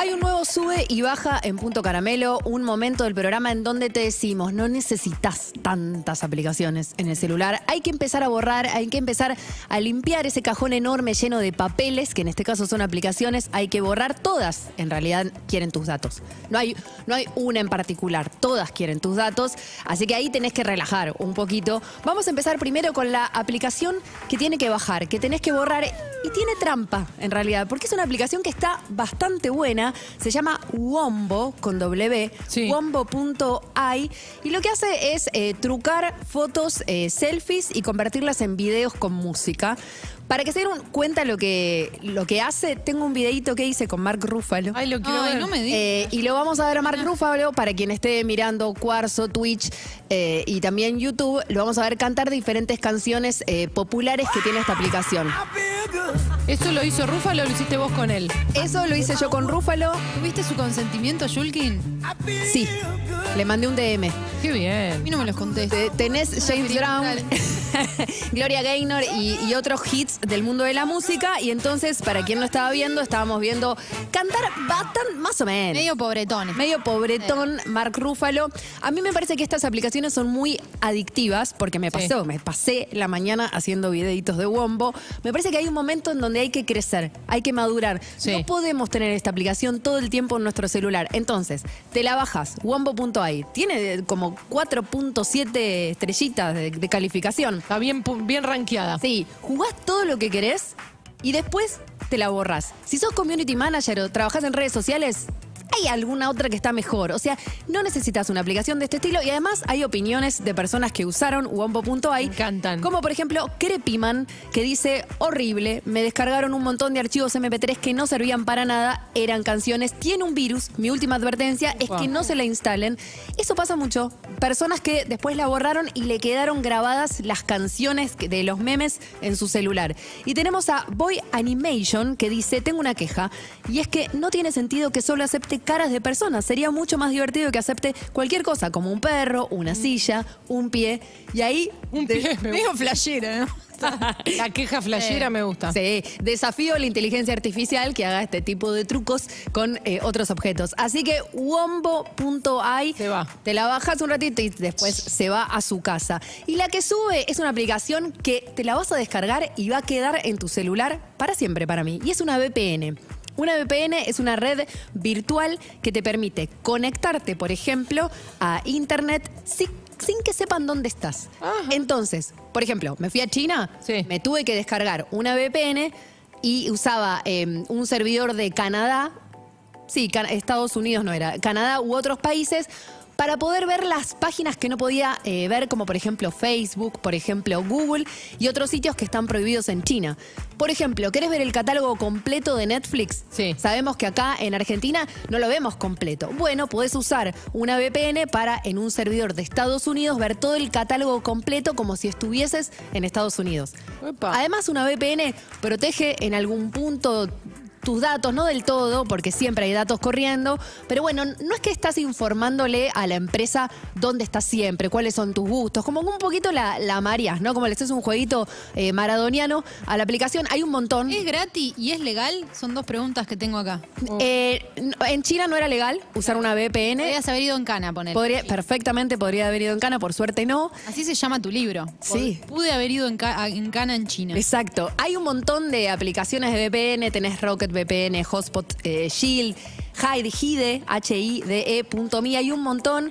Hay un nuevo sube y baja en Punto Caramelo, un momento del programa en donde te decimos, no necesitas tantas aplicaciones en el celular, hay que empezar a borrar, hay que empezar a limpiar ese cajón enorme lleno de papeles, que en este caso son aplicaciones, hay que borrar todas, en realidad quieren tus datos. No hay, no hay una en particular, todas quieren tus datos, así que ahí tenés que relajar un poquito. Vamos a empezar primero con la aplicación que tiene que bajar, que tenés que borrar y tiene trampa en realidad, porque es una aplicación que está bastante buena, se llama Wombo con W, Sí. wombo.ai y lo que hace es eh, trucar fotos, eh, selfies y convertirlas en videos con música. Para que se den cuenta lo que, lo que hace, tengo un videito que hice con Mark Ruffalo. Ay, lo quiero Ay, ver. no me digas. Eh, y lo vamos a ver a Mark Ruffalo para quien esté mirando Cuarzo, Twitch eh, y también YouTube. Lo vamos a ver cantar diferentes canciones eh, populares que tiene esta aplicación. ¿Eso lo hizo Rúfalo o lo hiciste vos con él? Eso lo hice yo con Ruffalo. ¿Tuviste su consentimiento, Julkin? Sí, le mandé un DM. Qué A bien. mí no me los conté. Te- Tenés James Brown, Gloria Gaynor y, y otros hits del mundo de la música. Y entonces, para quien no estaba viendo, estábamos viendo cantar bastante, más o menos. Medio pobretones. Medio pobretón, Mark Ruffalo. A mí me parece que estas aplicaciones son muy adictivas porque me pasó, me pasé la mañana haciendo videitos de Wombo. Me parece que hay un momento en donde hay que crecer, hay que madurar. Sí. No podemos tener esta aplicación todo el tiempo en nuestro celular. Entonces, te la bajas, wombo.ai. Tiene como 4.7 estrellitas de, de calificación. Está bien, bien rankeada. Sí, jugás todo lo que querés y después te la borrás. Si sos community manager o trabajás en redes sociales, hay alguna otra que está mejor. O sea, no necesitas una aplicación de este estilo y además hay opiniones de personas que usaron Wombo.ai. Me encantan. Como por ejemplo Crepiman, que dice, horrible, me descargaron un montón de archivos MP3 que no servían para nada, eran canciones, tiene un virus. Mi última advertencia es Wow. que no se la instalen. Eso pasa mucho. Personas que después la borraron y le quedaron grabadas las canciones de los memes en su celular. Y tenemos a Boy Animation que dice, tengo una queja, y es que no tiene sentido que solo acepte caras de personas. Sería mucho más divertido que acepte cualquier cosa, como un perro, una silla, un pie. Y ahí... Un de- pie me Medio flashera, ¿no? La queja flashera me gusta. Sí, desafío a la inteligencia artificial que haga este tipo de trucos con eh, otros objetos. Así que wombo.ai Se va. te la bajas un ratito y después se va a su casa. Y la que sube es una aplicación que te la vas a descargar y va a quedar en tu celular para siempre para mí. Y es una VPN. Una VPN es una red virtual que te permite conectarte, por ejemplo, a Internet sin, sin que sepan dónde estás. Entonces, por ejemplo, me fui a China, Sí. me tuve que descargar una VPN y usaba eh, un servidor de Canadá Sí, Can- Estados Unidos no era, Canadá u otros países, para poder ver las páginas que no podía eh, ver, como por ejemplo Facebook, por ejemplo Google y otros sitios que están prohibidos en China. Por ejemplo, ¿querés ver el catálogo completo de Netflix? Sí. Sabemos que acá en Argentina no lo vemos completo. Bueno, podés usar una VPN para en un servidor de Estados Unidos ver todo el catálogo completo como si estuvieses en Estados Unidos. Además, una VPN protege en algún punto tus datos, no del todo, porque siempre hay datos corriendo, pero bueno, no es que estás informándole a la empresa dónde estás siempre, cuáles son tus gustos, como un poquito la, la mareas, ¿no? Como le haces un jueguito eh, maradoniano a la aplicación, hay un montón. ¿Es gratis y es legal? Son dos preguntas que tengo acá. Eh, en China no era legal usar una VPN. Podrías haber ido en cana, poner. Podría, perfectamente podría haber ido en cana, por suerte no. Así se llama tu libro. Sí. Pude haber ido en cana en China. Exacto. Hay un montón de aplicaciones de VPN. Tenés Rocket VPN, Hotspot eh, Shield, Hide, Hide, H-I-D-E.me. Hay un montón.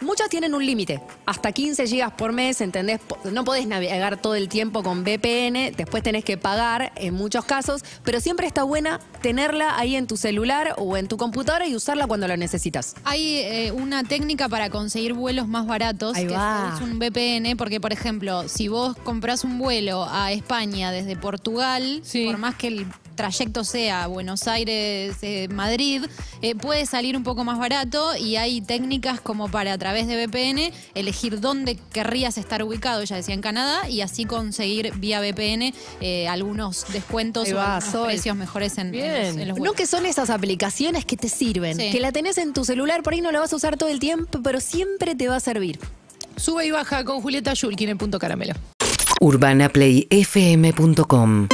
Muchas tienen un límite, hasta 15 gigas por mes, ¿entendés? No podés navegar todo el tiempo con VPN, después tenés que pagar en muchos casos, pero siempre está buena tenerla ahí en tu celular o en tu computadora y usarla cuando la necesitas. Hay eh, una técnica para conseguir vuelos más baratos, Ahí que va. es un VPN, porque por ejemplo, si vos compras un vuelo a España desde Portugal, Sí. por más que el trayecto sea Buenos Aires, eh, Madrid, eh, puede salir un poco más barato y hay técnicas como para a través de VPN elegir dónde querrías estar ubicado, ya decía en Canadá, y así conseguir vía VPN eh, algunos descuentos o va, Sol. precios mejores en, los, en los No que son esas aplicaciones que te sirven, Sí. que la tenés en tu celular, por ahí no la vas a usar todo el tiempo, pero siempre te va a servir. Sube y baja con Julieta Yulkin en Punto Caramelo. UrbanaPlayFM.com